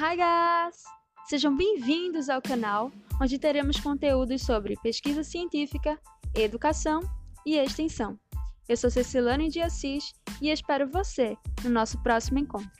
Hi guys! Sejam bem-vindos ao canal, onde teremos conteúdos sobre pesquisa científica, educação e extensão. Eu sou Cecilane de Assis e espero você no nosso próximo encontro.